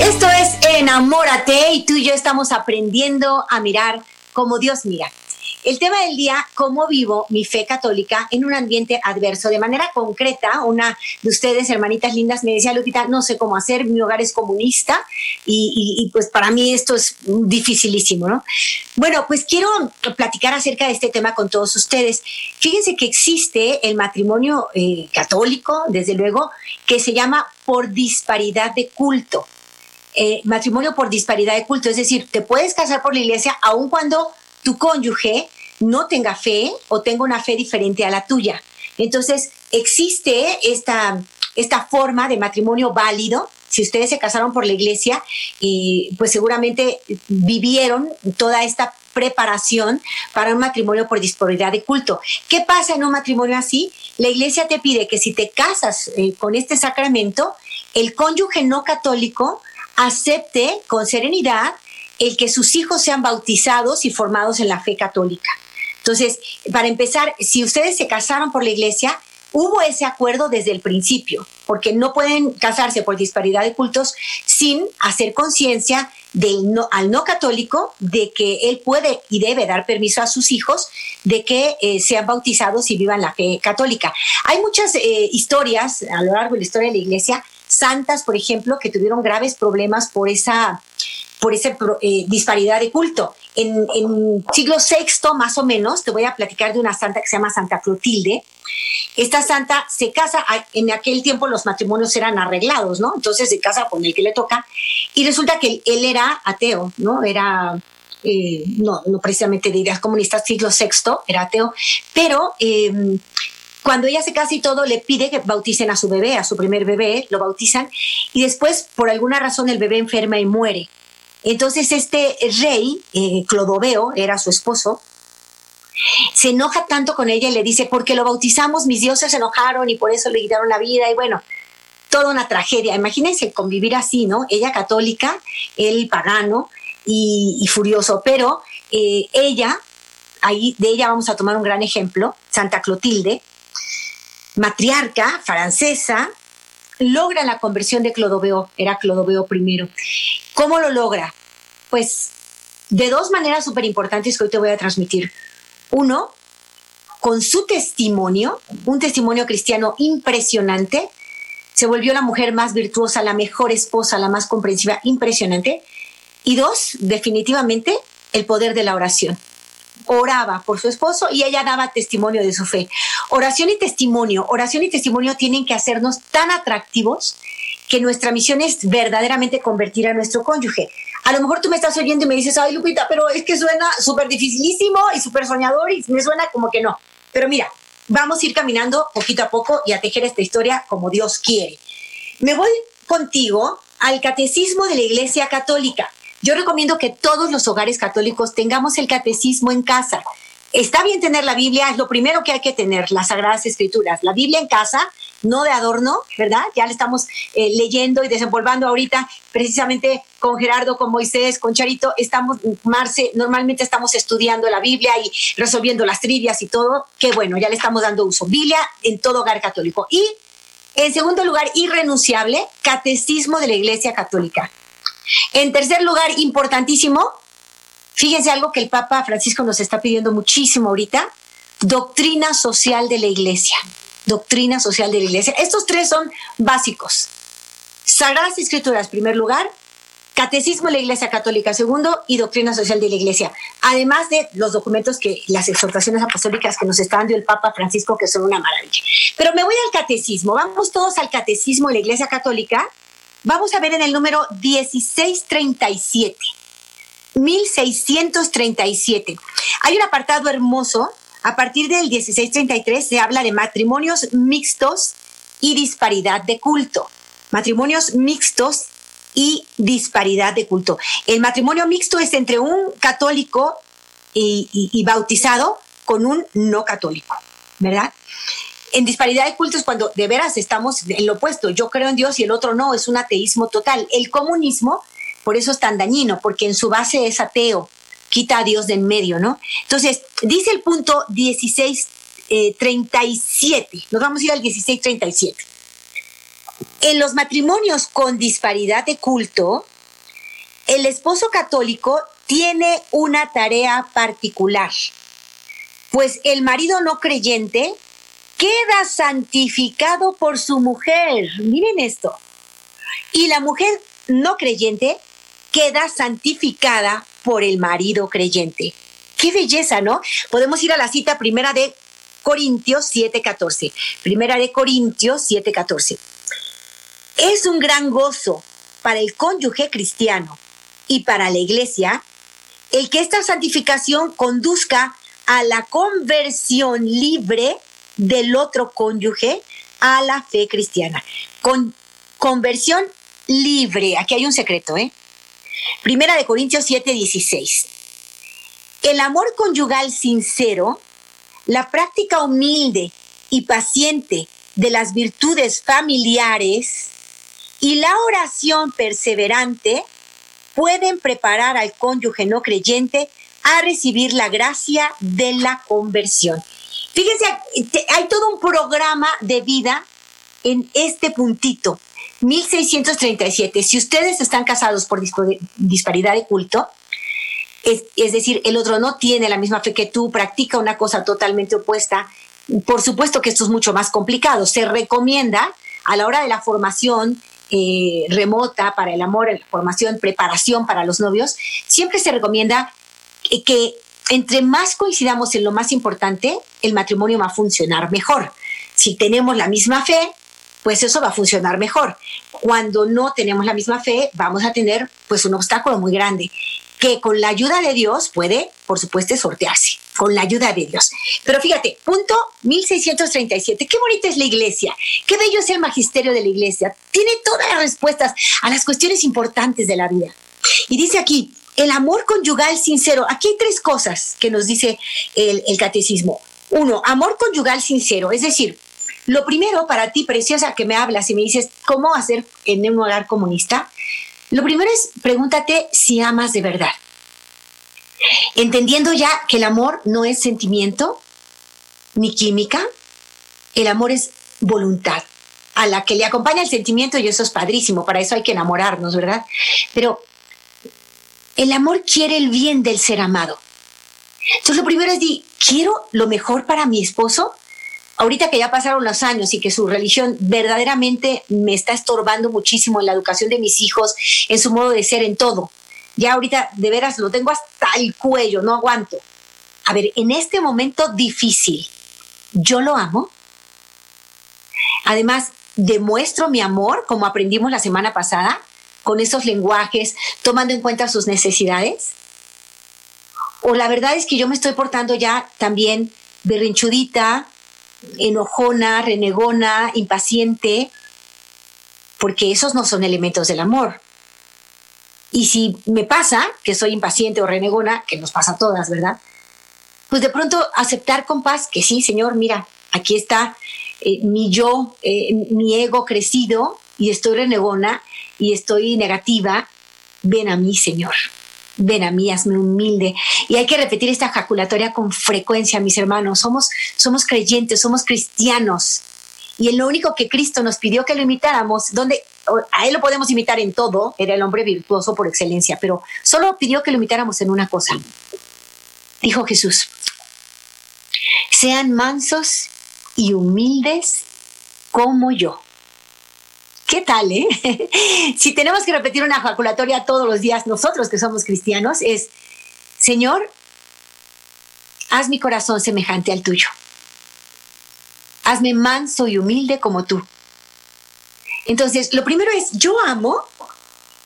Esto es Enamórate y tú y yo estamos aprendiendo a mirar como Dios mira. El tema del día, cómo vivo mi fe católica en un ambiente adverso. De manera concreta, una de ustedes, hermanitas lindas, me decía, Lupita, no sé cómo hacer, mi hogar es comunista y, pues para mí esto es dificilísimo, ¿no? Bueno, pues quiero platicar acerca de este tema con todos ustedes. Fíjense que existe el matrimonio eh, católico, desde luego, que se llama por disparidad de culto. Eh, matrimonio por disparidad de culto, es decir, te puedes casar por la iglesia aun cuando tu cónyuge no tenga fe o tenga una fe diferente a la tuya. Entonces, existe esta, esta forma de matrimonio válido. Si ustedes se casaron por la iglesia, y pues seguramente vivieron toda esta preparación para un matrimonio por disparidad de culto. ¿Qué pasa en un matrimonio así? La iglesia te pide que si te casas eh, con este sacramento, el cónyuge no católico acepte con serenidad el que sus hijos sean bautizados y formados en la fe católica. Entonces, para empezar, si ustedes se casaron por la iglesia, hubo ese acuerdo desde el principio, porque no pueden casarse por disparidad de cultos sin hacer conciencia del no, al no católico de que él puede y debe dar permiso a sus hijos de que eh, sean bautizados y vivan la fe católica. Hay muchas eh, historias a lo largo de la historia de la iglesia, santas, por ejemplo, que tuvieron graves problemas por esa por esa eh, disparidad de culto. En, en, siglo VI, más o menos, te voy a platicar de una santa que se llama Santa Clotilde. Esta santa se casa, en aquel tiempo los matrimonios eran arreglados, ¿no? Entonces se casa con el que le toca y resulta que él era ateo, ¿no? Era, eh, no, no precisamente de ideas comunistas, siglo VI, era ateo, pero... Em, cuando ella casa y todo, le pide que bauticen a su bebé, a su primer bebé, lo bautizan, y después, por alguna razón, el bebé enferma y muere. Entonces este rey, eh, Clodoveo, era su esposo, se enoja tanto con ella y le dice, porque lo bautizamos, mis dioses se enojaron y por eso le quitaron la vida y bueno, toda una tragedia. Imagínense convivir así, ¿no? Ella católica, él pagano y, furioso, pero eh, ella, ahí de ella vamos a tomar un gran ejemplo, Santa Clotilde, matriarca francesa, logra la conversión de Clodoveo, era Clodoveo I. ¿Cómo lo logra? Pues de dos maneras súper importantes que hoy te voy a transmitir. Uno, con su testimonio, un testimonio cristiano impresionante, se volvió la mujer más virtuosa, la mejor esposa, la más comprensiva, impresionante. Y dos, definitivamente, el poder de la oración. Oraba por su esposo y ella daba testimonio de su fe. Oración y testimonio, oración y testimonio tienen que hacernos tan atractivos que nuestra misión es verdaderamente convertir a nuestro cónyuge. A lo mejor tú me estás oyendo y me dices, ay Lupita, pero es que suena súper dificilísimo y súper soñador y me suena como que no. Pero mira, vamos a ir caminando poquito a poco y a tejer esta historia como Dios quiere. Me voy contigo al catecismo de la Iglesia Católica. Yo recomiendo que todos los hogares católicos tengamos el catecismo en casa. Está bien tener la Biblia, es lo primero que hay que tener, las Sagradas Escrituras. La Biblia en casa no de adorno, ¿verdad? Ya le estamos eh, leyendo y desenvolviendo ahorita precisamente con Gerardo, con Moisés, con Charito, estamos, Marce, normalmente estamos estudiando la Biblia y resolviendo las trivias y todo, qué bueno, ya le estamos dando uso. Biblia en todo hogar católico. Y en segundo lugar, irrenunciable, catecismo de la Iglesia Católica. En tercer lugar, importantísimo, fíjense algo que el Papa Francisco nos está pidiendo muchísimo ahorita, doctrina social de la Iglesia doctrina social de la Iglesia. Estos tres son básicos. Sagradas Escrituras, primer lugar, Catecismo de la Iglesia Católica, segundo, y Doctrina Social de la Iglesia. Además de los documentos que, las exhortaciones apostólicas que nos está dando el Papa Francisco, que son una maravilla. Pero me voy al Catecismo. Vamos todos al Catecismo de la Iglesia Católica. Vamos a ver en el número 1637. 1637. Hay un apartado hermoso a partir del 1633 se habla de matrimonios mixtos y disparidad de culto. matrimonios mixtos y disparidad de culto. El matrimonio mixto es entre un católico y, bautizado con un no católico, ¿verdad? En disparidad de cultos cuando de veras estamos en lo opuesto, yo creo en Dios y el otro no, es un ateísmo total. El comunismo, por eso es tan dañino, porque en su base es ateo, quita a Dios de en medio, ¿no? Entonces, dice el punto 1637, eh, nos vamos a ir al 1637. En los matrimonios con disparidad de culto, el esposo católico tiene una tarea particular, pues el marido no creyente queda santificado por su mujer. Miren esto. Y la mujer no creyente queda santificada por el marido creyente. Qué belleza, ¿no? Podemos ir a la cita primera de Corintios 7:14. Primera de Corintios 7:14. Es un gran gozo para el cónyuge cristiano y para la iglesia el que esta santificación conduzca a la conversión libre del otro cónyuge a la fe cristiana. Con conversión libre. Aquí hay un secreto, ¿eh? Primera de Corintios 7, 16. El amor conyugal sincero, la práctica humilde y paciente de las virtudes familiares y la oración perseverante pueden preparar al cónyuge no creyente a recibir la gracia de la conversión. Fíjense, hay todo un programa de vida en este puntito. 1637. Si ustedes están casados por disparidad de culto, es, decir, el otro no tiene la misma fe que tú, practica una cosa totalmente opuesta, por supuesto que esto es mucho más complicado. Se recomienda a la hora de la formación eh, remota para el amor, la formación, preparación para los novios, siempre se recomienda que, entre más coincidamos en lo más importante, el matrimonio va a funcionar mejor. Si tenemos la misma fe, pues eso va a funcionar mejor. Cuando no tenemos la misma fe, vamos a tener pues un obstáculo muy grande que con la ayuda de Dios puede, por supuesto, sortearse, con la ayuda de Dios. Pero fíjate, punto 1637, qué bonita es la iglesia, qué bello es el magisterio de la iglesia, tiene todas las respuestas a las cuestiones importantes de la vida. Y dice aquí, el amor conyugal sincero, aquí hay tres cosas que nos dice el, catecismo. Uno, amor conyugal sincero, es decir, lo primero para ti, preciosa, que me hablas y me dices cómo hacer en un hogar comunista, lo primero es pregúntate si amas de verdad. Entendiendo ya que el amor no es sentimiento ni química, el amor es voluntad, a la que le acompaña el sentimiento y eso es padrísimo, para eso hay que enamorarnos, ¿verdad? Pero el amor quiere el bien del ser amado. Entonces lo primero es decir, quiero lo mejor para mi esposo, ahorita que ya pasaron los años y que su religión verdaderamente me está estorbando muchísimo en la educación de mis hijos, en su modo de ser, en todo. Ya ahorita de veras lo tengo hasta el cuello, no aguanto. A ver, en este momento difícil, ¿yo lo amo? Además, demuestro mi amor, como aprendimos la semana pasada, con esos lenguajes, tomando en cuenta sus necesidades. O la verdad es que yo me estoy portando ya también berrinchudita, enojona, renegona, impaciente, porque esos no son elementos del amor. Y si me pasa que soy impaciente o renegona, que nos pasa a todas, ¿verdad? Pues de pronto aceptar con paz que sí, Señor, mira, aquí está eh, mi yo, eh, mi ego crecido y estoy renegona y estoy negativa. Ven a mí, Señor ven a mí, hazme humilde. Y hay que repetir esta ejaculatoria con frecuencia, mis hermanos. Somos, somos creyentes, somos cristianos. Y en lo único que Cristo nos pidió que lo imitáramos, donde a Él lo podemos imitar en todo, era el hombre virtuoso por excelencia, pero solo pidió que lo imitáramos en una cosa. Dijo Jesús, sean mansos y humildes como yo. ¿Qué tal, eh? si tenemos que repetir una ejaculatoria todos los días, nosotros que somos cristianos, es, Señor, haz mi corazón semejante al tuyo. Hazme manso y humilde como tú. Entonces, lo primero es, yo amo,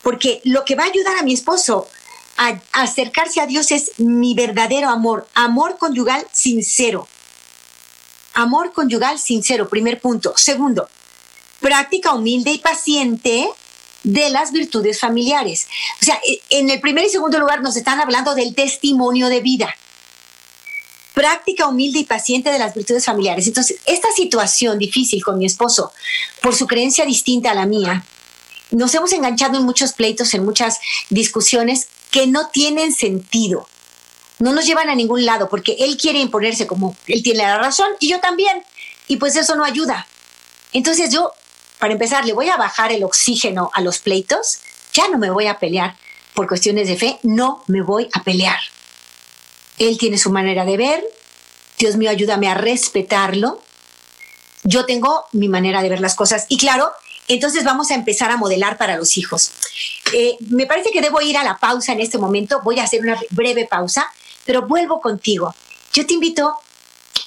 porque lo que va a ayudar a mi esposo a, acercarse a Dios es mi verdadero amor, amor conyugal sincero. Amor conyugal sincero, primer punto. Segundo, práctica humilde y paciente de las virtudes familiares. O sea, e, en el primer y segundo lugar nos están hablando del testimonio de vida. Práctica humilde y paciente de las virtudes familiares. Entonces, esta situación difícil con mi esposo, por su creencia distinta a la mía, nos hemos enganchado en muchos pleitos, en muchas discusiones que no tienen sentido. No nos llevan a ningún lado porque él quiere imponerse como él tiene la razón y yo también. Y pues eso no ayuda. Entonces yo, para empezar, le voy a bajar el oxígeno a los pleitos. Ya no me voy a pelear por cuestiones de fe. No me voy a pelear. Él tiene su manera de ver. Dios mío, ayúdame a respetarlo. Yo tengo mi manera de ver las cosas. Y claro, entonces vamos a empezar a modelar para los hijos. Eh, me parece que debo ir a la pausa en este momento. Voy a hacer una breve pausa, pero vuelvo contigo. Yo te invito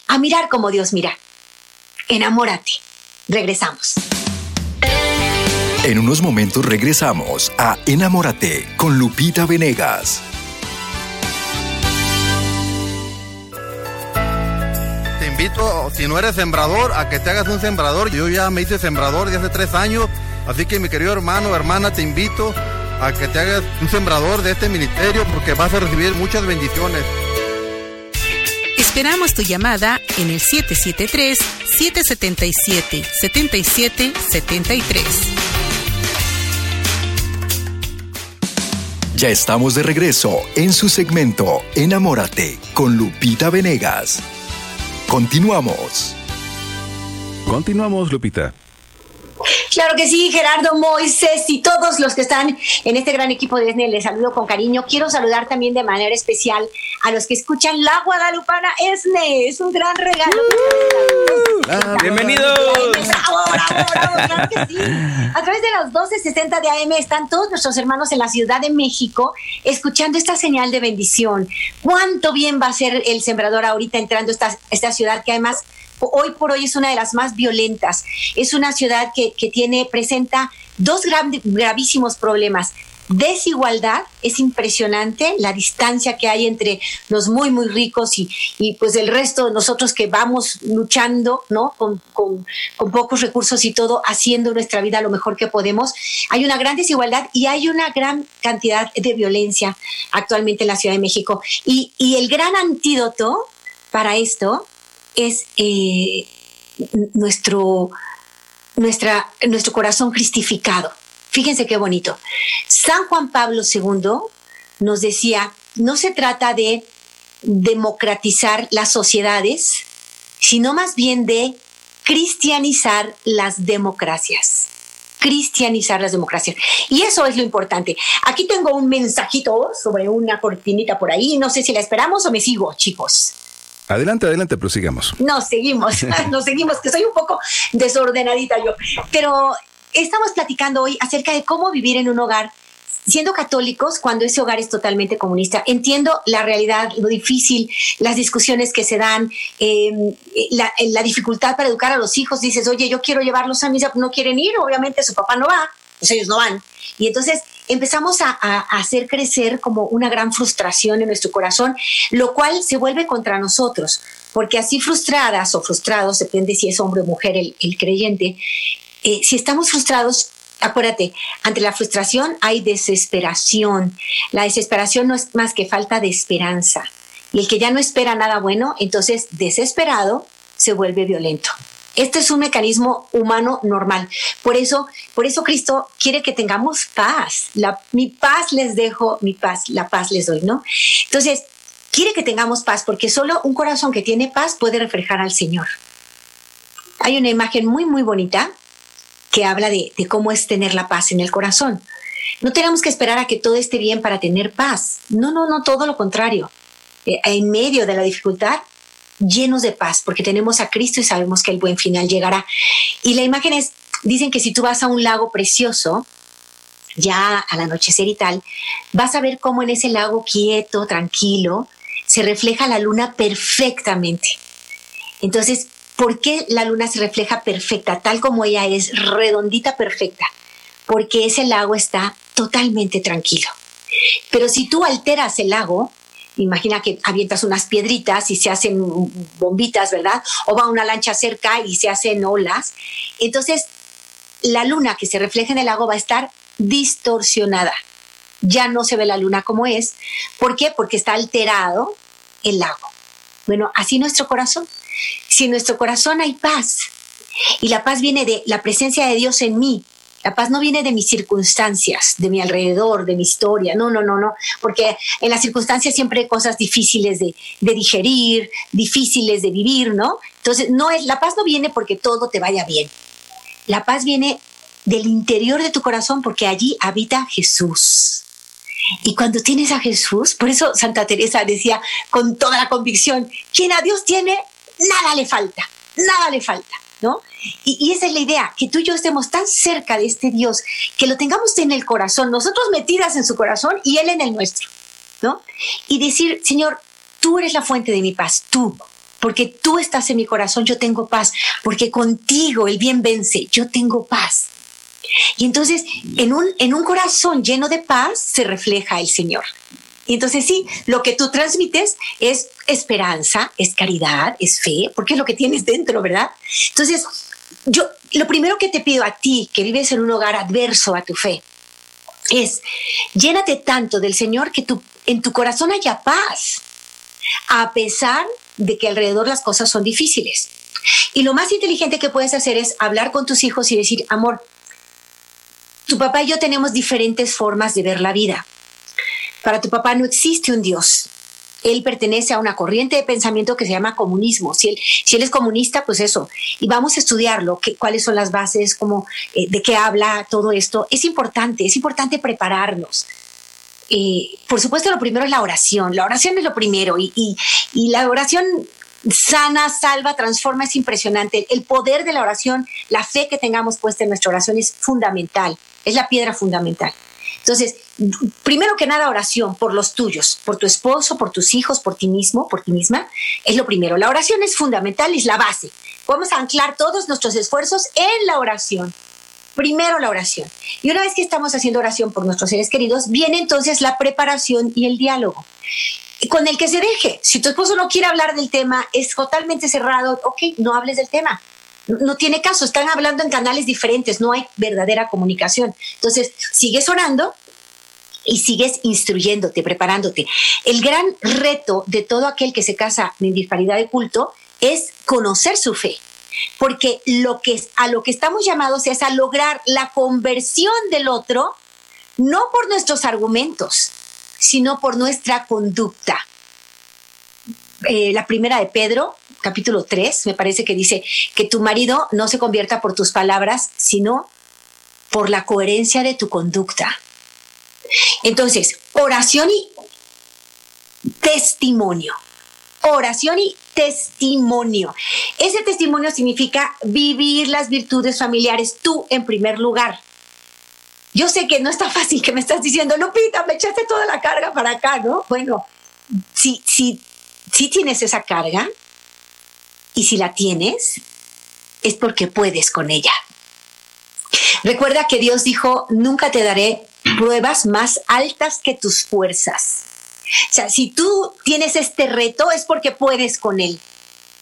a mirar como Dios mira. Enamórate. Regresamos. En unos momentos regresamos a Enamórate con Lupita Venegas. invito, si no eres sembrador, a que te hagas un sembrador. Yo ya me hice sembrador de hace tres años, así que mi querido hermano, hermana, te invito a que te hagas un sembrador de este ministerio porque vas a recibir muchas bendiciones. Esperamos tu llamada en el 773-777-7773. Ya estamos de regreso en su segmento Enamórate con Lupita Venegas. Continuamos. Continuamos, Lupita. Claro que sí, Gerardo, Moisés y todos los que están en este gran equipo de ESNE, les saludo con cariño. Quiero saludar también de manera especial a los que escuchan La Guadalupana ESNE. Es un gran regalo. ¡Bienvenidos! A través de los 1260 de AM están todos nuestros hermanos en la Ciudad de México escuchando esta señal de bendición. ¿Cuánto bien va a ser el sembrador ahorita entrando a esta, esta ciudad que además hoy por hoy es una de las más violentas. Es una ciudad que, tiene, presenta dos gravísimos problemas. Desigualdad, es impresionante la distancia que hay entre los muy, muy ricos y, pues el resto de nosotros que vamos luchando, ¿no? Con, con, pocos recursos y todo, haciendo nuestra vida lo mejor que podemos. Hay una gran desigualdad y hay una gran cantidad de violencia actualmente en la Ciudad de México. Y, y el gran antídoto para esto es eh, nuestro, nuestro corazón cristificado. Fíjense qué bonito. San Juan Pablo II nos decía, no se trata de democratizar las sociedades, sino más bien de cristianizar las democracias. Cristianizar las democracias. Y eso es lo importante. Aquí tengo un mensajito sobre una cortinita por ahí. No sé si la esperamos o me sigo, chicos. Adelante, adelante, prosigamos. Nos seguimos, nos seguimos, que soy un poco desordenadita yo. Pero estamos platicando hoy acerca de cómo vivir en un hogar siendo católicos cuando ese hogar es totalmente comunista. Entiendo la realidad, lo difícil, las discusiones que se dan, em, la, la, dificultad para educar a los hijos. Dices, oye, yo quiero llevarlos a misa, no quieren ir, obviamente su papá no va, pues ellos no van. Y entonces empezamos a, hacer crecer como una gran frustración en nuestro corazón, lo cual se vuelve contra nosotros, porque así frustradas o frustrados, depende si es hombre o mujer el, creyente, eh, si estamos frustrados, acuérdate, ante la frustración hay desesperación. La desesperación no es más que falta de esperanza. Y el que ya no espera nada bueno, entonces desesperado se vuelve violento. Este es un mecanismo humano normal. Por eso, por eso Cristo quiere que tengamos paz. Mi paz les dejo, mi paz, la paz les doy, ¿no? Entonces, quiere que tengamos paz porque solo un corazón que tiene paz puede reflejar al Señor. Hay una imagen muy, muy bonita que habla de, de cómo es tener la paz en el corazón. No tenemos que esperar a que todo esté bien para tener paz. No, no, no, todo lo contrario. Eh, en medio de la dificultad llenos de paz, porque tenemos a Cristo y sabemos que el buen final llegará. Y la imagen es, dicen que si tú vas a un lago precioso, ya al anochecer y tal, vas a ver cómo en ese lago quieto, tranquilo, se refleja la luna perfectamente. Entonces, ¿por qué la luna se refleja perfecta, tal como ella es, redondita, perfecta? Porque ese lago está totalmente tranquilo. Pero si tú alteras el lago, Imagina que avientas unas piedritas y se hacen bombitas, ¿verdad? O va una lancha cerca y se hacen olas. Entonces, la luna que se refleja en el lago va a estar distorsionada. Ya no se ve la luna como es. ¿Por qué? Porque está alterado el lago. Bueno, así nuestro corazón. Si en nuestro corazón hay paz y la paz viene de la presencia de Dios en mí, la paz no viene de mis circunstancias, de mi alrededor, de mi historia. No, no, no, no. Porque en las circunstancias siempre hay cosas difíciles de, digerir, difíciles de vivir, ¿no? Entonces, no es, la paz no viene porque todo te vaya bien. La paz viene del interior de tu corazón porque allí habita Jesús. Y cuando tienes a Jesús, por eso Santa Teresa decía con toda la convicción, quien a Dios tiene, nada le falta, nada le falta. ¿No? Y, esa es la idea, que tú y yo estemos tan cerca de este Dios, que lo tengamos en el corazón, nosotros metidas en su corazón y Él en el nuestro, ¿no? Y decir, Señor, tú eres la fuente de mi paz, tú, porque tú estás en mi corazón, yo tengo paz, porque contigo el bien vence, yo tengo paz. Y entonces, en un, en un corazón lleno de paz se refleja el Señor. Y entonces sí, lo que tú transmites es esperanza, es caridad, es fe, porque es lo que tienes dentro, ¿verdad? Entonces, yo lo primero que te pido a ti, que vives en un hogar adverso a tu fe, es llénate tanto del Señor que tu, en tu corazón haya paz, a pesar de que alrededor las cosas son difíciles. Y lo más inteligente que puedes hacer es hablar con tus hijos y decir, amor, tu papá y yo tenemos diferentes formas de ver la vida. Para tu papá no existe un Dios. Él pertenece a una corriente de pensamiento que se llama comunismo. Si él, es comunista, pues eso. Y vamos a estudiarlo, qué, cuáles son las bases, cómo, eh, de qué habla todo esto. Es importante, es importante prepararnos. Eh, por supuesto, lo primero es la oración. La oración es lo primero. Y, y la oración sana, salva, transforma, es impresionante. El poder de la oración, la fe que tengamos puesta en nuestra oración es fundamental. Es la piedra fundamental. Entonces, primero que nada, oración por los tuyos, por tu esposo, por tus hijos, por ti mismo, por ti misma, es lo primero. La oración es fundamental, es la base. Vamos a anclar todos nuestros esfuerzos en la oración. Primero la oración. Y una vez que estamos haciendo oración por nuestros seres queridos, viene entonces la preparación y el diálogo con el que se deje. Si tu esposo no quiere hablar del tema, es totalmente cerrado, ok, no hables del tema. No tiene caso, están hablando en canales diferentes, no hay verdadera comunicación. Entonces, sigues orando y sigues instruyéndote, preparándote. El gran reto de todo aquel que se casa en disparidad de culto es conocer su fe. Porque lo que, a lo que estamos llamados es a lograr la conversión del otro, no por nuestros argumentos, sino por nuestra conducta. Eh, la primera de Pedro capítulo 3, me parece que dice que tu marido no se convierta por tus palabras, sino por la coherencia de tu conducta. Entonces, oración y testimonio. Oración y testimonio. Ese testimonio significa vivir las virtudes familiares tú en primer lugar. Yo sé que no está fácil que me estás diciendo, Lupita, me echaste toda la carga para acá, ¿no? Bueno, si, tienes esa carga, y si la tienes, es porque puedes con ella. Recuerda que Dios dijo, nunca te daré pruebas más altas que tus fuerzas. O sea, si tú tienes este reto es porque puedes con él.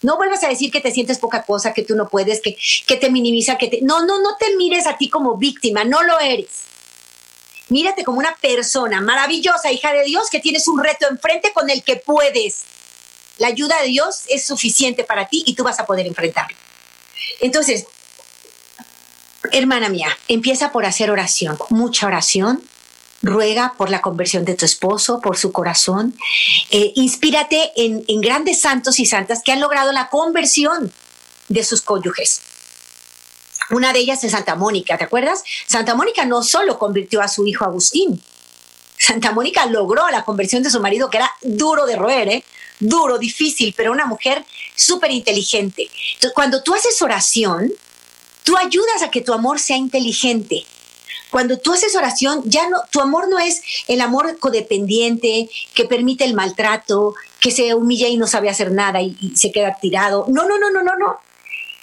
No vuelvas a decir que te sientes poca cosa, que tú no puedes, que, que te minimiza, que te... No, no, no te mires a ti como víctima, no lo eres. Mírate como una persona maravillosa, hija de Dios, que tienes un reto enfrente con el que puedes la ayuda de Dios es suficiente para ti y tú vas a poder enfrentarlo. Entonces, hermana mía, empieza por hacer oración, mucha oración. Ruega por la conversión de tu esposo, por su corazón. Eh, inspírate en, grandes santos y santas que han logrado la conversión de sus cónyuges. Una de ellas es Santa Mónica, ¿te acuerdas? Santa Mónica no solo convirtió a su hijo Agustín, Santa Mónica logró la conversión de su marido, que era duro de roer, ¿eh? duro, difícil, pero una mujer súper inteligente. Cuando tú haces oración, tú ayudas a que tu amor sea inteligente. Cuando tú haces oración, ya no, tu amor no es el amor codependiente que permite el maltrato, que se humilla y no sabe hacer nada y, se queda tirado. No, no, no, no, no, no.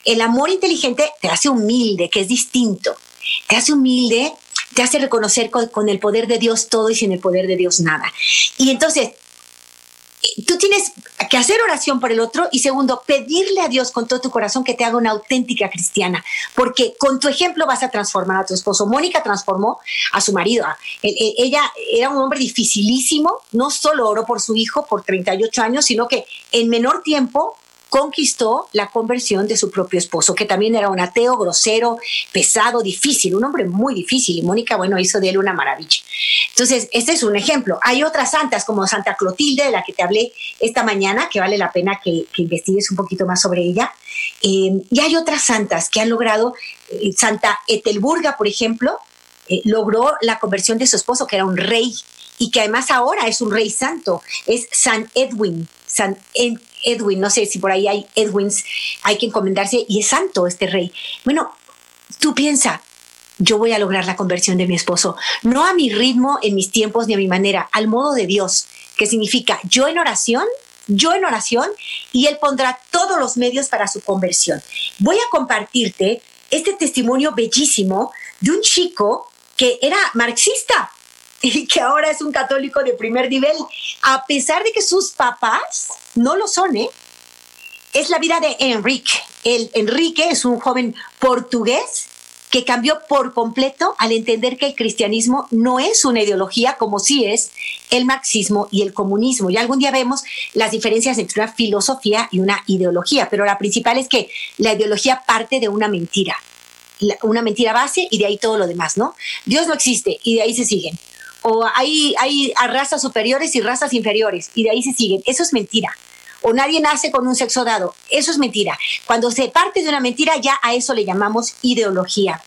El amor inteligente te hace humilde, que es distinto. Te hace humilde, te hace reconocer con, con, el poder de Dios todo y sin el poder de Dios nada. Y entonces, tú tienes que hacer oración por el otro y segundo, pedirle a Dios con todo tu corazón que te haga una auténtica cristiana, porque con tu ejemplo vas a transformar a tu esposo. Mónica transformó a su marido. Ella era un hombre dificilísimo, no solo oró por su hijo por 38 años, sino que en menor tiempo conquistó la conversión de su propio esposo, que también era un ateo grosero, pesado, difícil, un hombre muy difícil. Y Mónica, bueno, hizo de él una maravilla. Entonces, este es un ejemplo. Hay otras santas como Santa Clotilde, de la que te hablé esta mañana, que vale la pena que, investigues un poquito más sobre ella. Eh, y hay otras santas que han logrado, eh, Santa Etelburga, por ejemplo, eh, logró la conversión de su esposo, que era un rey, y que además ahora es un rey santo, es San Edwin, San Edwin, no sé si por ahí hay Edwins, hay que encomendarse y es santo este rey. Bueno, tú piensa, yo voy a lograr la conversión de mi esposo, no a mi ritmo, en mis tiempos ni a mi manera, al modo de Dios, que significa yo en oración, yo en oración y Él pondrá todos los medios para su conversión. Voy a compartirte este testimonio bellísimo de un chico que era marxista y que ahora es un católico de primer nivel, a pesar de que sus papás no lo son, ¿eh? Es la vida de Enrique. El, Enrique es un joven portugués que cambió por completo al entender que el cristianismo no es una ideología como sí es el marxismo y el comunismo. Y algún día vemos las diferencias entre una filosofía y una ideología, pero la principal es que la ideología parte de una mentira, una mentira base y de ahí todo lo demás, ¿no? Dios no existe y de ahí se siguen o hay, hay razas superiores y razas inferiores, y de ahí se siguen. Eso es mentira. O nadie nace con un sexo dado. Eso es mentira. Cuando se parte de una mentira, ya a eso le llamamos ideología.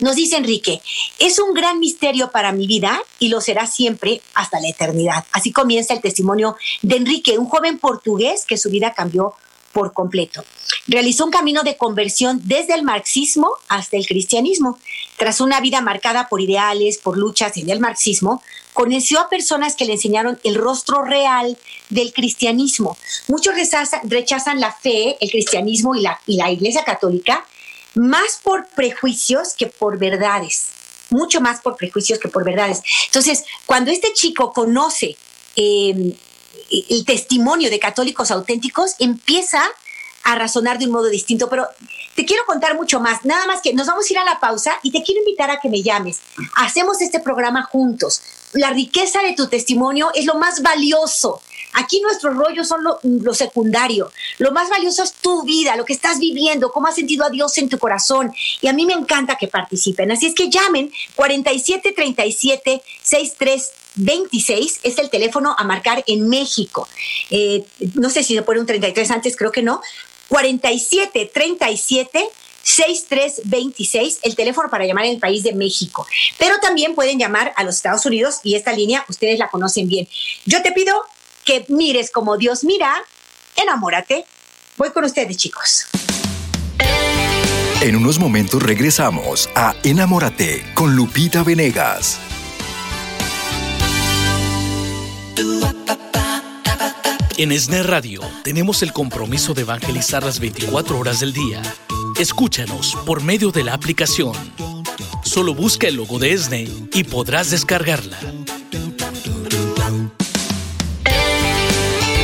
Nos dice Enrique, es un gran misterio para mi vida y lo será siempre hasta la eternidad. Así comienza el testimonio de Enrique, un joven portugués que su vida cambió por completo. Realizó un camino de conversión desde el marxismo hasta el cristianismo. Tras una vida marcada por ideales, por luchas en el marxismo, conoció a personas que le enseñaron el rostro real del cristianismo. Muchos rechazan, la fe, el cristianismo y la, y la Iglesia Católica más por prejuicios que por verdades, mucho más por prejuicios que por verdades. Entonces, cuando este chico conoce eh, el testimonio de católicos auténticos, empieza a razonar de un modo distinto, pero te quiero contar mucho más. Nada más que nos vamos a ir a la pausa y te quiero invitar a que me llames. Hacemos este programa juntos. La riqueza de tu testimonio es lo más valioso. Aquí nuestros rollos son lo, secundario. Lo más valioso es tu vida, lo que estás viviendo, cómo has sentido a Dios en tu corazón. Y a mí me encanta que participen. Así es que llamen 4737 6326 es el teléfono a marcar en México. Eh, no sé si se pone un 33 antes, creo que no. 4737 6326, el teléfono para llamar en el país de México. Pero también pueden llamar a los Estados Unidos y esta línea ustedes la conocen bien. Yo te pido que mires como Dios mira, enamórate. Voy con ustedes, chicos. En unos momentos regresamos a Enamórate con Lupita Venegas. En ESNE Radio tenemos el compromiso de evangelizar las 24 horas del día. Escúchanos por medio de la aplicación. Solo busca el logo de ESNE y podrás descargarla.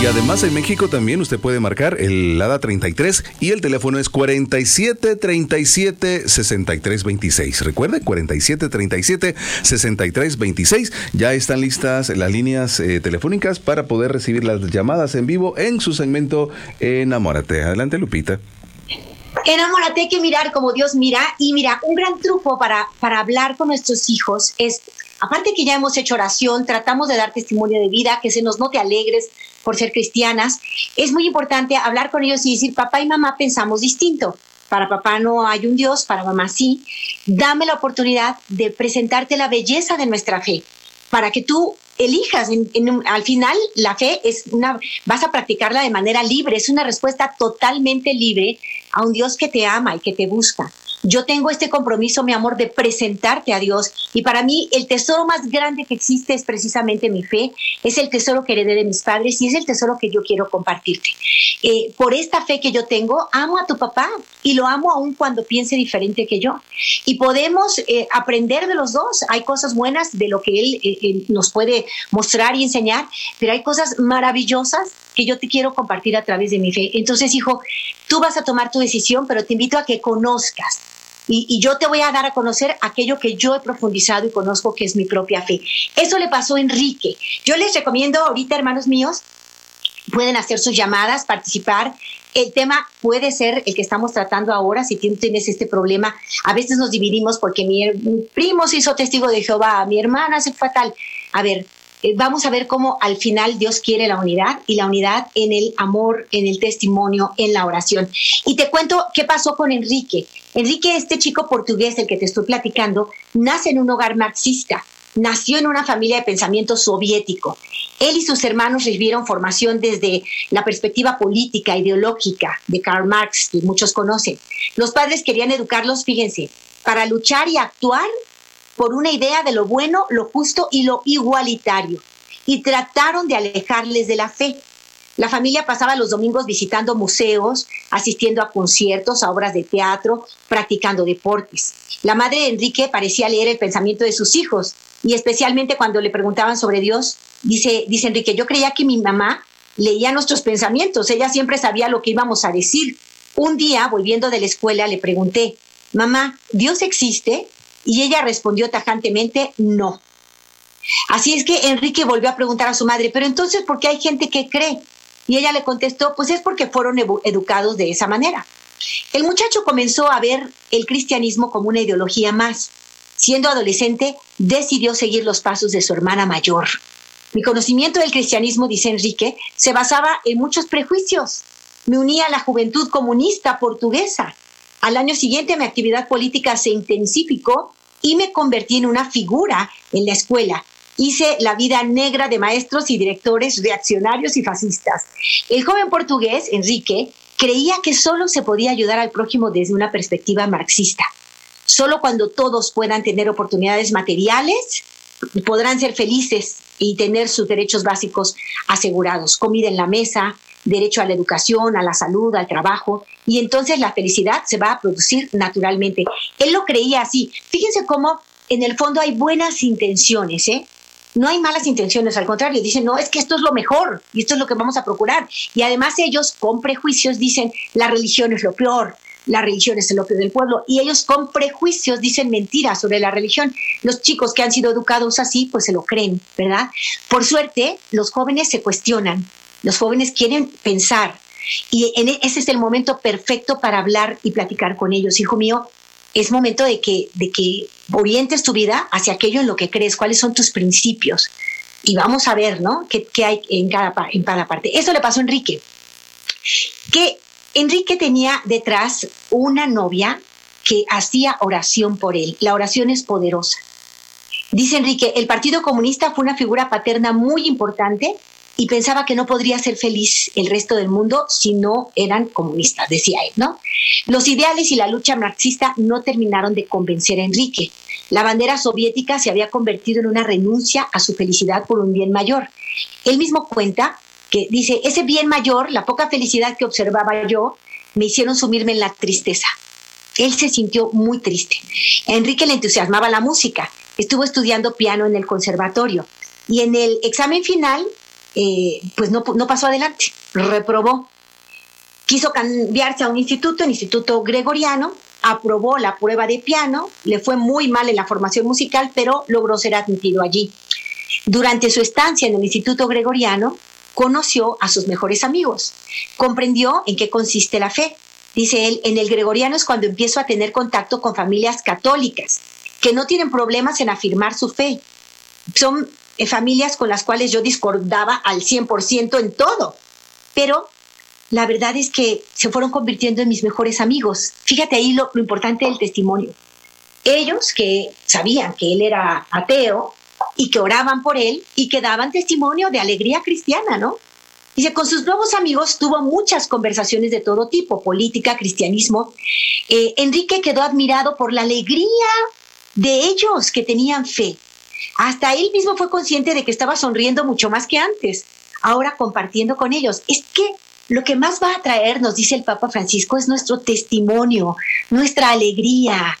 Y además en México también usted puede marcar el ADA 33 y el teléfono es 47 37 63 26. Recuerde, 47 37 63 26. Ya están listas las líneas eh, telefónicas para poder recibir las llamadas en vivo en su segmento Enamórate. Adelante, Lupita. Enamórate, hay que mirar como Dios mira. Y mira, un gran truco para, para hablar con nuestros hijos es aparte que ya hemos hecho oración, tratamos de dar testimonio de vida, que se nos note alegres, por ser cristianas, es muy importante hablar con ellos y decir, papá y mamá pensamos distinto. Para papá no hay un Dios, para mamá sí. Dame la oportunidad de presentarte la belleza de nuestra fe, para que tú elijas. al final, la fe es una, vas a practicarla de manera libre, es una respuesta totalmente libre a un Dios que te ama y que te busca. Yo tengo este compromiso, mi amor, de presentarte a Dios. Y para mí el tesoro más grande que existe es precisamente mi fe, es el tesoro que heredé de mis padres y es el tesoro que yo quiero compartirte. Eh, por esta fe que yo tengo, amo a tu papá y lo amo aún cuando piense diferente que yo. Y podemos eh, aprender de los dos. Hay cosas buenas de lo que él eh, nos puede mostrar y enseñar, pero hay cosas maravillosas que yo te quiero compartir a través de mi fe. Entonces, hijo, tú vas a tomar tu decisión, pero te invito a que conozcas. Y, yo te voy a dar a conocer aquello que yo he profundizado y conozco que es mi propia fe. Eso le pasó a Enrique. Yo les recomiendo ahorita, hermanos míos, pueden hacer sus llamadas, participar. El tema puede ser el que estamos tratando ahora, si tienes este problema. A veces nos dividimos porque mi, primo se hizo testigo de Jehová, mi hermana se fatal. A ver, eh, vamos a ver cómo al final Dios quiere la unidad y la unidad en el amor, en el testimonio, en la oración. Y te cuento qué pasó con Enrique. Enrique, este chico portugués del que te estoy platicando, nace en un hogar marxista, nació en una familia de pensamiento soviético. Él y sus hermanos recibieron formación desde la perspectiva política, ideológica de Karl Marx, que muchos conocen. Los padres querían educarlos, fíjense, para luchar y actuar por una idea de lo bueno, lo justo y lo igualitario, y trataron de alejarles de la fe. La familia pasaba los domingos visitando museos, asistiendo a conciertos, a obras de teatro, practicando deportes. La madre de Enrique parecía leer el pensamiento de sus hijos y especialmente cuando le preguntaban sobre Dios, dice, dice Enrique, yo creía que mi mamá leía nuestros pensamientos, ella siempre sabía lo que íbamos a decir. Un día, volviendo de la escuela, le pregunté, mamá, ¿Dios existe? Y ella respondió tajantemente, no. Así es que Enrique volvió a preguntar a su madre, pero entonces, ¿por qué hay gente que cree? Y ella le contestó, pues es porque fueron educados de esa manera. El muchacho comenzó a ver el cristianismo como una ideología más. Siendo adolescente, decidió seguir los pasos de su hermana mayor. Mi conocimiento del cristianismo, dice Enrique, se basaba en muchos prejuicios. Me unía a la juventud comunista portuguesa al año siguiente mi actividad política se intensificó y me convertí en una figura en la escuela. Hice la vida negra de maestros y directores reaccionarios y fascistas. El joven portugués, Enrique, creía que solo se podía ayudar al prójimo desde una perspectiva marxista. Solo cuando todos puedan tener oportunidades materiales, podrán ser felices y tener sus derechos básicos asegurados. Comida en la mesa, derecho a la educación, a la salud, al trabajo, y entonces la felicidad se va a producir naturalmente. Él lo creía así. Fíjense cómo en el fondo hay buenas intenciones, ¿eh? No hay malas intenciones, al contrario, dicen, no, es que esto es lo mejor y esto es lo que vamos a procurar. Y además ellos con prejuicios dicen, la religión es lo peor, la religión es lo peor del pueblo. Y ellos con prejuicios dicen mentiras sobre la religión. Los chicos que han sido educados así, pues se lo creen, ¿verdad? Por suerte, los jóvenes se cuestionan, los jóvenes quieren pensar y en e, ese es el momento perfecto para hablar y platicar con ellos. Hijo mío, es momento de que, de que orientes tu vida hacia aquello en lo que crees, cuáles son tus principios. Y vamos a ver, ¿no? ¿Qué, hay en cada, en cada parte? Eso le pasó a Enrique. Que Enrique tenía detrás una novia que hacía oración por él. La oración es poderosa. Dice Enrique, el Partido Comunista fue una figura paterna muy importante y pensaba que no podría ser feliz el resto del mundo si no eran comunistas, decía él, ¿no? Los ideales y la lucha marxista no terminaron de convencer a Enrique. La bandera soviética se había convertido en una renuncia a su felicidad por un bien mayor. Él mismo cuenta que dice, ese bien mayor, la poca felicidad que observaba yo, me hicieron sumirme en la tristeza. Él se sintió muy triste. Enrique le entusiasmaba la música. Estuvo estudiando piano en el conservatorio. Y en el examen final eh, pues no, no pasó adelante, reprobó. Quiso cambiarse a un instituto, el Instituto Gregoriano, aprobó la prueba de piano, le fue muy mal en la formación musical, pero logró ser admitido allí. Durante su estancia en el Instituto Gregoriano, conoció a sus mejores amigos, comprendió en qué consiste la fe. Dice él, en el Gregoriano es cuando empiezo a tener contacto con familias católicas que no tienen problemas en afirmar su fe. Son eh, familias con las cuales yo discordaba al 100% en todo, pero la verdad es que se fueron convirtiendo en mis mejores amigos. Fíjate ahí lo, importante del testimonio. Ellos que sabían que él era ateo y que oraban por él y que daban testimonio de alegría cristiana, ¿no? Dice, con sus nuevos amigos tuvo muchas conversaciones de todo tipo, política, cristianismo. Eh, Enrique quedó admirado por la alegría de ellos que tenían fe. Hasta él mismo fue consciente de que estaba sonriendo mucho más que antes, ahora compartiendo con ellos. Es que lo que más va a traer, nos dice el Papa Francisco, es nuestro testimonio, nuestra alegría.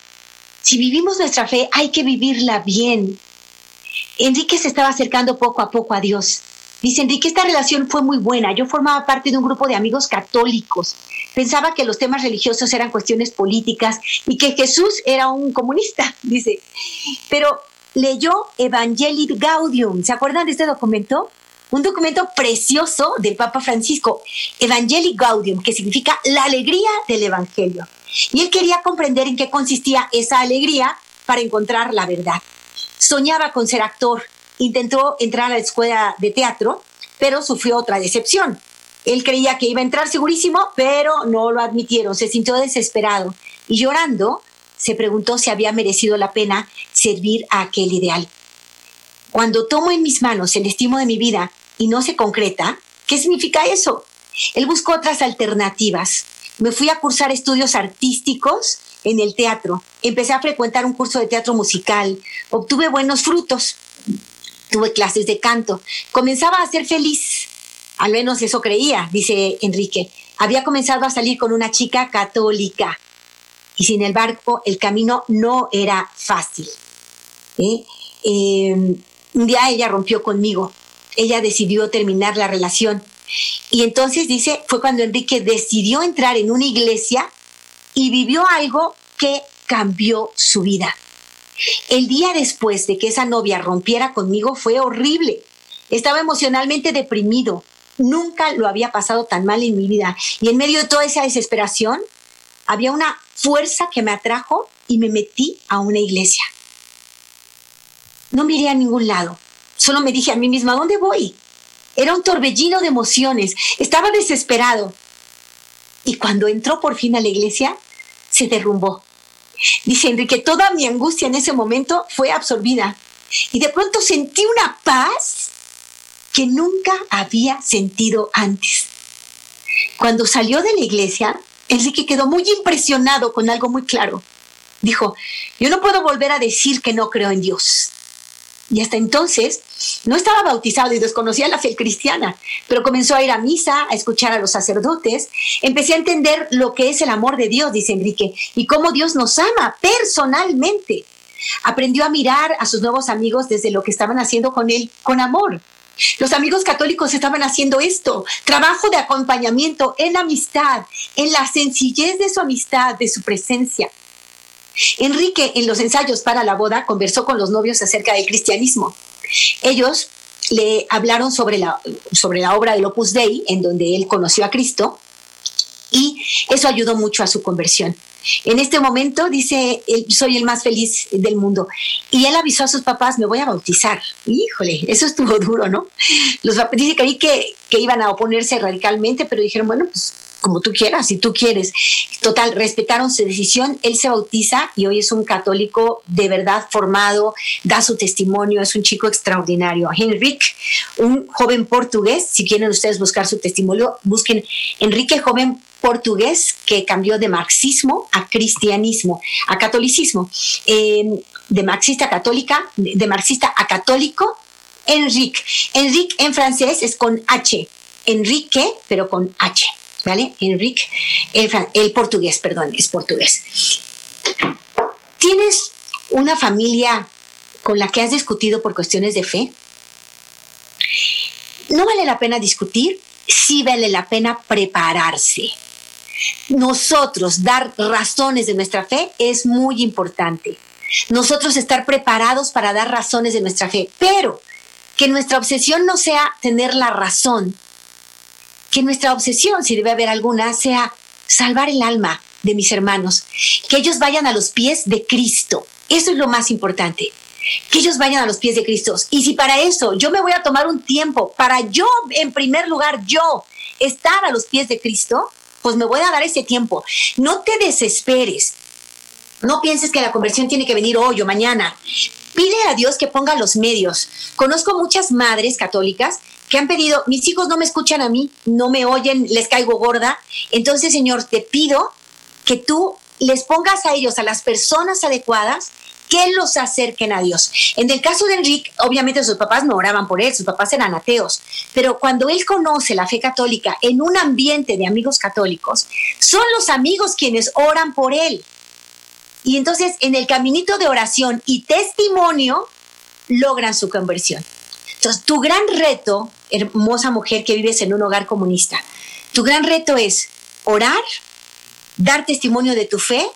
Si vivimos nuestra fe, hay que vivirla bien. Enrique se estaba acercando poco a poco a Dios. Dice Enrique, esta relación fue muy buena. Yo formaba parte de un grupo de amigos católicos. Pensaba que los temas religiosos eran cuestiones políticas y que Jesús era un comunista, dice. Pero leyó Evangelii Gaudium. ¿Se acuerdan de este documento? Un documento precioso del Papa Francisco, Evangelii Gaudium, que significa la alegría del Evangelio. Y él quería comprender en qué consistía esa alegría para encontrar la verdad. Soñaba con ser actor, intentó entrar a la escuela de teatro, pero sufrió otra decepción. Él creía que iba a entrar segurísimo, pero no lo admitieron. Se sintió desesperado y llorando se preguntó si había merecido la pena servir a aquel ideal. Cuando tomo en mis manos el estimo de mi vida y no se concreta, ¿qué significa eso? Él buscó otras alternativas. Me fui a cursar estudios artísticos en el teatro. Empecé a frecuentar un curso de teatro musical. Obtuve buenos frutos. Tuve clases de canto. Comenzaba a ser feliz. Al menos eso creía, dice Enrique. Había comenzado a salir con una chica católica y sin embargo el camino no era fácil. ¿eh? Em, un día ella rompió conmigo, ella decidió terminar la relación y entonces dice, fue cuando Enrique decidió entrar en una iglesia y vivió algo que cambió su vida. El día después de que esa novia rompiera conmigo fue horrible. Estaba emocionalmente deprimido. Nunca lo había pasado tan mal en mi vida. Y en medio de toda esa desesperación, había una fuerza que me atrajo y me metí a una iglesia. No miré a ningún lado, solo me dije a mí misma, ¿dónde voy? Era un torbellino de emociones, estaba desesperado. Y cuando entró por fin a la iglesia, se derrumbó. Dice Enrique, toda mi angustia en ese momento fue absorbida. Y de pronto sentí una paz que nunca había sentido antes. Cuando salió de la iglesia, Enrique quedó muy impresionado con algo muy claro. Dijo, yo no puedo volver a decir que no creo en Dios. Y hasta entonces no estaba bautizado y desconocía la fe cristiana, pero comenzó a ir a misa, a escuchar a los sacerdotes. Empecé a entender lo que es el amor de Dios, dice Enrique, y cómo Dios nos ama personalmente. Aprendió a mirar a sus nuevos amigos desde lo que estaban haciendo con él, con amor. Los amigos católicos estaban haciendo esto, trabajo de acompañamiento en amistad, en la sencillez de su amistad, de su presencia. Enrique, en los ensayos para la boda, conversó con los novios acerca del cristianismo. Ellos le hablaron sobre la, sobre la obra del Opus Dei, en donde él conoció a Cristo, y eso ayudó mucho a su conversión. En este momento dice, soy el más feliz del mundo. Y él avisó a sus papás, me voy a bautizar. Híjole, eso estuvo duro, ¿no? Los dice que, que, que iban a oponerse radicalmente, pero dijeron, bueno, pues como tú quieras, si tú quieres. Total, respetaron su decisión, él se bautiza y hoy es un católico de verdad formado, da su testimonio, es un chico extraordinario. Henrik, un joven portugués, si quieren ustedes buscar su testimonio, busquen Enrique, joven portugués que cambió de marxismo a cristianismo, a catolicismo, em, de marxista a católica, de marxista a católico, Enrique. Enrique en francés es con H, Enrique, pero con H. ¿vale? Enrique, el, portugués, perdón, es portugués. ¿Tienes una familia con la que has discutido por cuestiones de fe? No vale la pena discutir, sí vale la pena prepararse. Nosotros dar razones de nuestra fe es muy importante. Nosotros estar preparados para dar razones de nuestra fe, pero que nuestra obsesión no sea tener la razón, que nuestra obsesión, si debe haber alguna, sea salvar el alma de mis hermanos, que ellos vayan a los pies de Cristo. Eso es lo más importante, que ellos vayan a los pies de Cristo. Y si para eso yo me voy a tomar un tiempo para yo, en primer lugar, yo estar a los pies de Cristo, pues me voy a dar ese tiempo. No te desesperes. No pienses que la conversión tiene que venir hoy o mañana. Pide a Dios que ponga los medios. Conozco muchas madres católicas que han pedido, mis hijos no me escuchan a mí, no me oyen, les caigo gorda. Entonces, Señor, te pido que tú les pongas a ellos, a las personas adecuadas, que los acerquen a Dios. En el caso de Enrique, obviamente sus papás no oraban por él, sus papás eran ateos, pero cuando él conoce la fe católica en un ambiente de amigos católicos, son los amigos quienes oran por él. Y entonces en el caminito de oración y testimonio logran su conversión. Entonces, tu gran reto, hermosa mujer que vives en un hogar comunista, tu gran reto es orar, dar testimonio de tu fe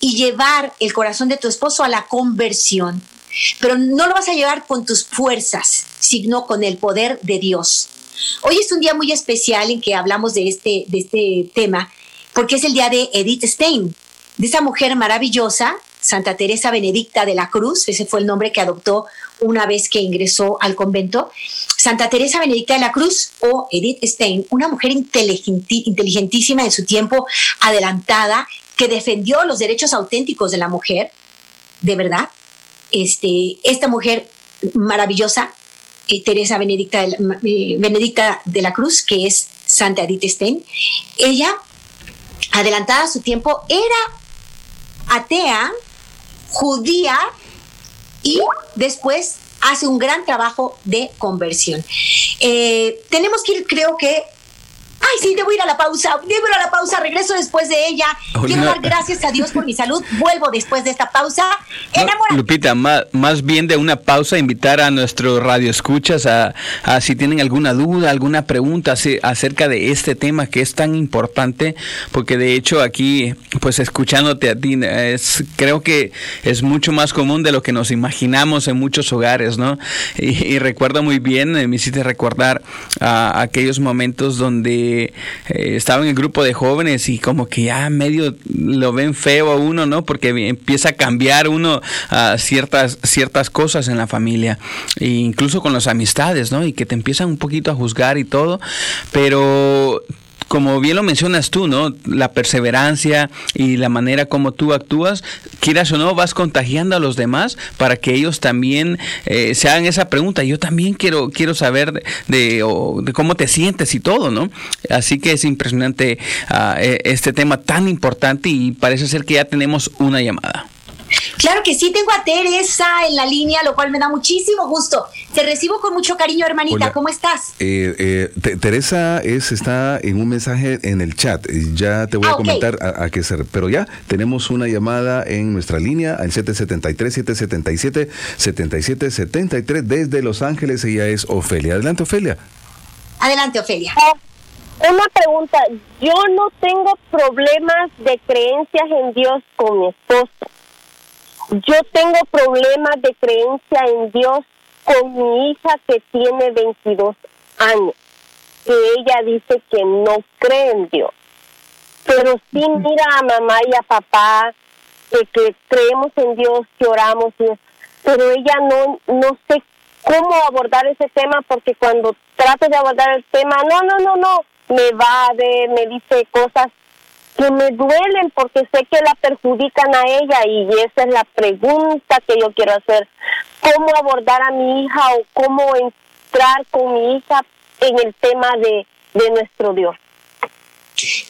y llevar el corazón de tu esposo a la conversión. Pero no lo vas a llevar con tus fuerzas, sino con el poder de Dios. Hoy es un día muy especial en que hablamos de este, de este tema, porque es el día de Edith Stein, de esa mujer maravillosa, Santa Teresa Benedicta de la Cruz, ese fue el nombre que adoptó una vez que ingresó al convento. Santa Teresa Benedicta de la Cruz o Edith Stein, una mujer inteligentísima en su tiempo, adelantada, que defendió los derechos auténticos de la mujer, de verdad. Este, esta mujer maravillosa, eh, Teresa Benedicta de, la, eh, Benedicta de la Cruz, que es Santa Edith Stein, ella, adelantada a su tiempo, era atea, judía y después hace un gran trabajo de conversión. Eh, tenemos que ir, creo que Ay, sí, debo ir a la pausa, debo ir a la pausa, regreso después de ella. Quiero dar gracias a Dios por mi salud, vuelvo después de esta pausa. Lupita, más, más, bien de una pausa, invitar a nuestro radio escuchas a, si tienen alguna duda, alguna pregunta acerca de este tema que es tan importante, porque de hecho aquí, pues escuchándote a ti, es, creo que es mucho más común de lo que nos imaginamos en muchos hogares, ¿no? Y, recuerdo muy bien, me hiciste recordar a aquellos momentos donde eh, estaba en el grupo de jóvenes y como que ya medio lo ven feo a uno, ¿no? Porque empieza a cambiar uno a ciertas, ciertas cosas en la familia, e incluso con las amistades, ¿no? Y que te empiezan un poquito a juzgar y todo, pero como bien lo mencionas tú, ¿no? La perseverancia y la manera como tú actúas, quieras o no, vas contagiando a los demás para que ellos también eh, se hagan esa pregunta. Yo también quiero, quiero saber de, cómo te sientes y todo, ¿no? Así que es impresionante ah, e, este tema tan importante y parece ser que ya tenemos una llamada. Claro que sí, tengo a Teresa en la línea, lo cual me da muchísimo gusto. Te recibo con mucho cariño, hermanita. ¿Cómo estás? Eh, eh, Teresa es, está en un mensaje en el chat. Ya te voy a ah, comentar a, qué ser. Pero ya tenemos una llamada en nuestra línea al 773-777-7773 desde Los Ángeles. Ella es Ofelia. Adelante, Ofelia. Adelante, Ofelia. Una pregunta, yo no tengo problemas de creencias en Dios con mi esposo. Yo tengo problemas de creencia en Dios con mi hija que tiene 22 años, que ella dice que no cree en Dios. Pero sí mira a mamá y a papá que creemos en Dios, que oramos, pero ella no, no sé cómo abordar ese tema porque cuando trato de abordar el tema, no, no, no, no, me va de, me dice cosas que me duelen porque sé que la perjudican a ella y esa es la pregunta que yo quiero hacer. ¿Cómo abordar a mi hija o cómo entrar con mi hija en el tema de, de nuestro Dios?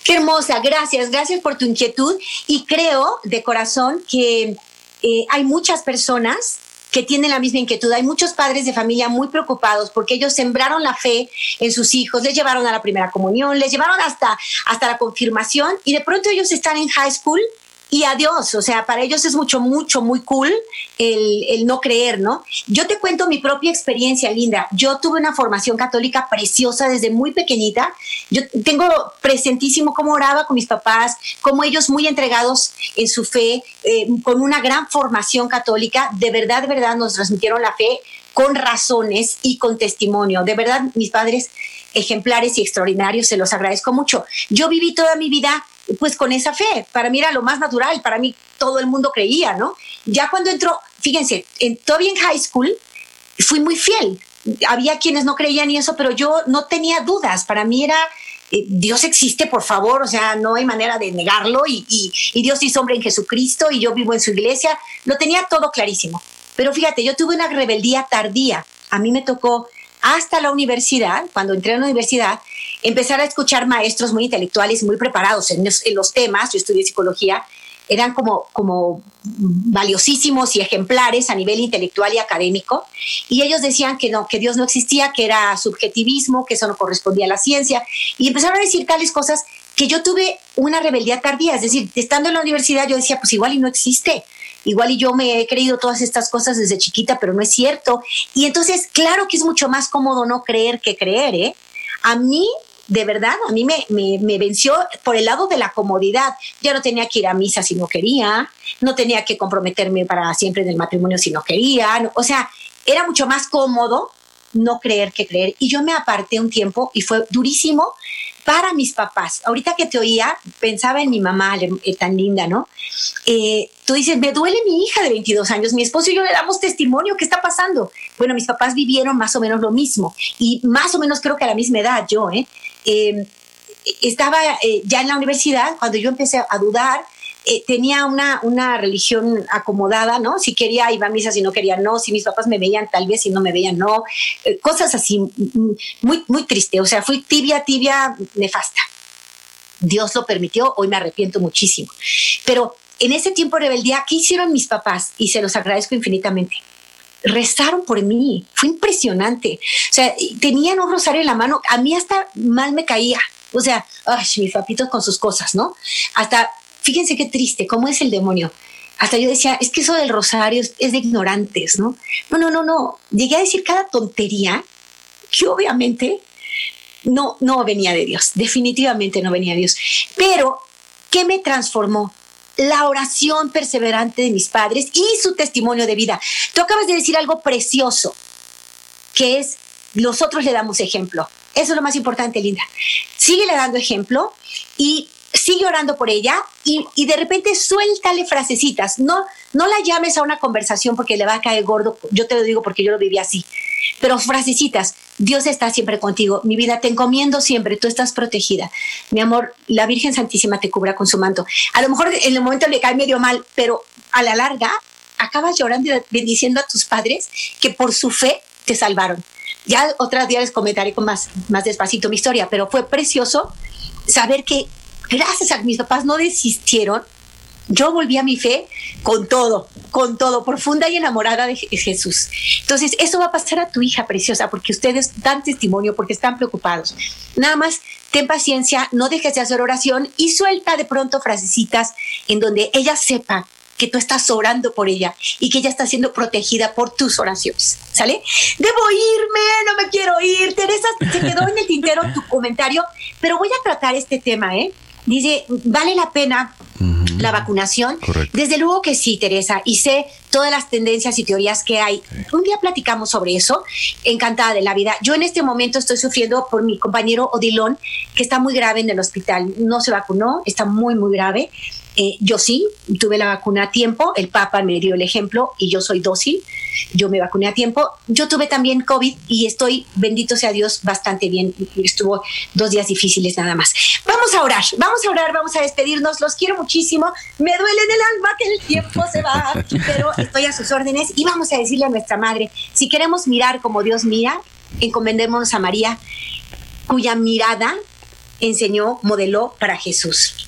Qué hermosa, gracias, gracias por tu inquietud y creo de corazón que eh, hay muchas personas que tienen la misma inquietud. Hay muchos padres de familia muy preocupados porque ellos sembraron la fe en sus hijos, les llevaron a la primera comunión, les llevaron hasta, hasta la confirmación y de pronto ellos están en high school y adiós, o sea, para ellos es mucho, mucho, muy cool el, el, no creer, ¿no? Yo te cuento mi propia experiencia, Linda. Yo tuve una formación católica preciosa desde muy pequeñita. Yo tengo presentísimo cómo oraba con mis papás, cómo ellos muy entregados en su fe, eh, con una gran formación católica, de verdad, de verdad nos transmitieron la fe con razones y con testimonio. De verdad, mis padres ejemplares y extraordinarios, se los agradezco mucho. Yo viví toda mi vida pues con esa fe. Para mí era lo más natural, para mí todo el mundo creía, ¿no? Ya cuando entró, fíjense, en, todavía en high school fui muy fiel. Había quienes no creían y eso, pero yo no tenía dudas. Para mí era, eh, Dios existe, por favor, o sea, no hay manera de negarlo y, y, Dios hizo hombre en Jesucristo y yo vivo en su iglesia. Lo tenía todo clarísimo. Pero fíjate, yo tuve una rebeldía tardía. A mí me tocó hasta la universidad, cuando entré a la universidad, empezar a escuchar maestros muy intelectuales, muy preparados en los, en los temas, yo estudié psicología, eran como, como valiosísimos y ejemplares a nivel intelectual y académico, y ellos decían que no, que Dios no existía, que era subjetivismo, que eso no correspondía a la ciencia, y empezaron a decir tales cosas que yo tuve una rebeldía tardía, es decir, estando en la universidad yo decía, pues igual y no existe, igual y yo me he creído todas estas cosas desde chiquita, pero no es cierto, y entonces, claro que es mucho más cómodo no creer que creer, ¿eh? A mí de verdad, a mí me, me, venció por el lado de la comodidad. Ya no tenía que ir a misa si no quería, no tenía que comprometerme para siempre en el matrimonio si no quería. o sea, era mucho más cómodo no creer que creer. Y yo me aparté un tiempo y fue durísimo para mis papás. Ahorita que te oía, pensaba en mi mamá, eh, tan linda, ¿no? Eh, tú dices, me duele mi hija de 22 años, mi esposo y yo le damos testimonio, ¿qué está pasando? Bueno, mis papás vivieron más o menos lo mismo y más o menos creo que a la misma edad yo, ¿eh? Eh estaba ya en la universidad cuando yo empecé a dudar, eh, tenía una, una religión acomodada, ¿no? Si quería iba a misa, si no quería no, si mis papás me veían tal vez, si no me veían no, eh, cosas así, muy, muy triste, o sea, fui tibia, tibia, nefasta. Dios lo permitió, hoy me arrepiento muchísimo. Pero en ese tiempo de rebeldía, ¿qué hicieron mis papás? Y se los agradezco infinitamente rezaron por mí. Fue impresionante. O sea, tenían un rosario en la mano. A mí hasta mal me caía. O sea, ay, mis papitos con sus cosas, ¿no? Hasta fíjense qué triste, cómo es el demonio. Hasta yo decía, es que eso del rosario es, de ignorantes, ¿no? No, no, no, no. Llegué a decir cada tontería que obviamente no, no venía de Dios, definitivamente no venía de Dios. Pero, ¿qué me transformó? La oración perseverante de mis padres y su testimonio de vida. Tú acabas de decir algo precioso, que es, nosotros le damos ejemplo. Eso es lo más importante, Linda. Sigue le dando ejemplo y sigue orando por ella y, y, de repente suéltale frasecitas. No, no la llames a una conversación porque le va a caer gordo. Yo te lo digo porque yo lo viví así. Pero frasecitas, Dios está siempre contigo. Mi vida, te encomiendo siempre. Tú estás protegida. Mi amor, la Virgen Santísima te cubra con su manto. A lo mejor en el momento le cae medio mal, pero a la larga acabas llorando y bendiciendo a tus padres que por su fe te salvaron. Ya otras días les comentaré con más, más despacito mi historia, pero fue precioso saber que gracias a mis papás no desistieron, yo volví a mi fe con todo, con todo, profunda y enamorada de Jesús. Entonces, eso va a pasar a tu hija preciosa porque ustedes dan testimonio, porque están preocupados. Nada más, ten paciencia, no dejes de hacer oración y suelta de pronto frasecitas en donde ella sepa que tú estás orando por ella y que ella está siendo protegida por tus oraciones. ¿Sale? Debo irme, no me quiero ir. Teresa, se quedó en el tintero tu comentario, pero voy a tratar este tema, ¿eh? Dice, ¿vale la pena la vacunación? Desde luego que sí, Teresa, y sé todas las tendencias y teorías que hay. Un día platicamos sobre eso, encantada de la vida. Yo en este momento estoy sufriendo por mi compañero Odilón, que está muy grave en el hospital. No se vacunó, está muy, muy grave. Eh, yo sí, tuve la vacuna a tiempo, el Papa me dio el ejemplo y yo soy dócil, yo me vacuné a tiempo. Yo tuve también COVID y estoy, bendito sea Dios, bastante bien. Estuvo dos días difíciles nada más. Vamos a orar, vamos a orar, vamos a despedirnos. Los quiero muchísimo. Me duele en el alma que el tiempo se va, pero estoy a sus órdenes y vamos a decirle a nuestra madre, si queremos mirar como Dios mira, encomendémonos a María, cuya mirada enseñó, modeló para Jesús.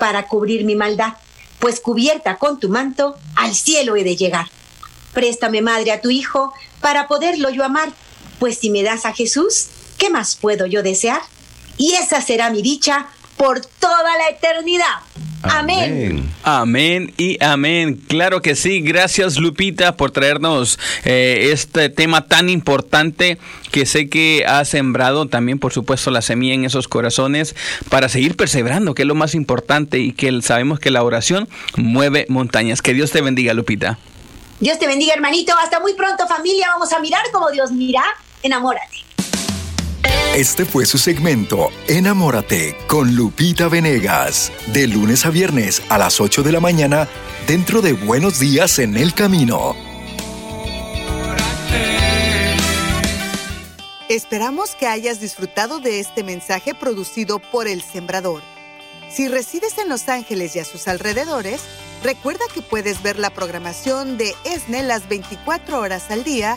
para cubrir mi maldad, pues cubierta con tu manto, al cielo he de llegar. Préstame, madre, a tu hijo, para poderlo yo amar, pues si me das a Jesús, ¿qué más puedo yo desear? Y esa será mi dicha por toda la eternidad. Amén. Amén y amén. Claro que sí. Gracias Lupita por traernos eh, este tema tan importante que sé que ha sembrado también, por supuesto, la semilla en esos corazones para seguir perseverando, que es lo más importante y que sabemos que la oración mueve montañas. Que Dios te bendiga, Lupita. Dios te bendiga, hermanito. Hasta muy pronto, familia. Vamos a mirar como Dios mira. Enamórate. Este fue su segmento Enamórate con Lupita Venegas, de lunes a viernes a las 8 de la mañana, dentro de Buenos Días en el Camino. Esperamos que hayas disfrutado de este mensaje producido por El Sembrador. Si resides en Los Ángeles y a sus alrededores, recuerda que puedes ver la programación de ESNE las 24 horas al día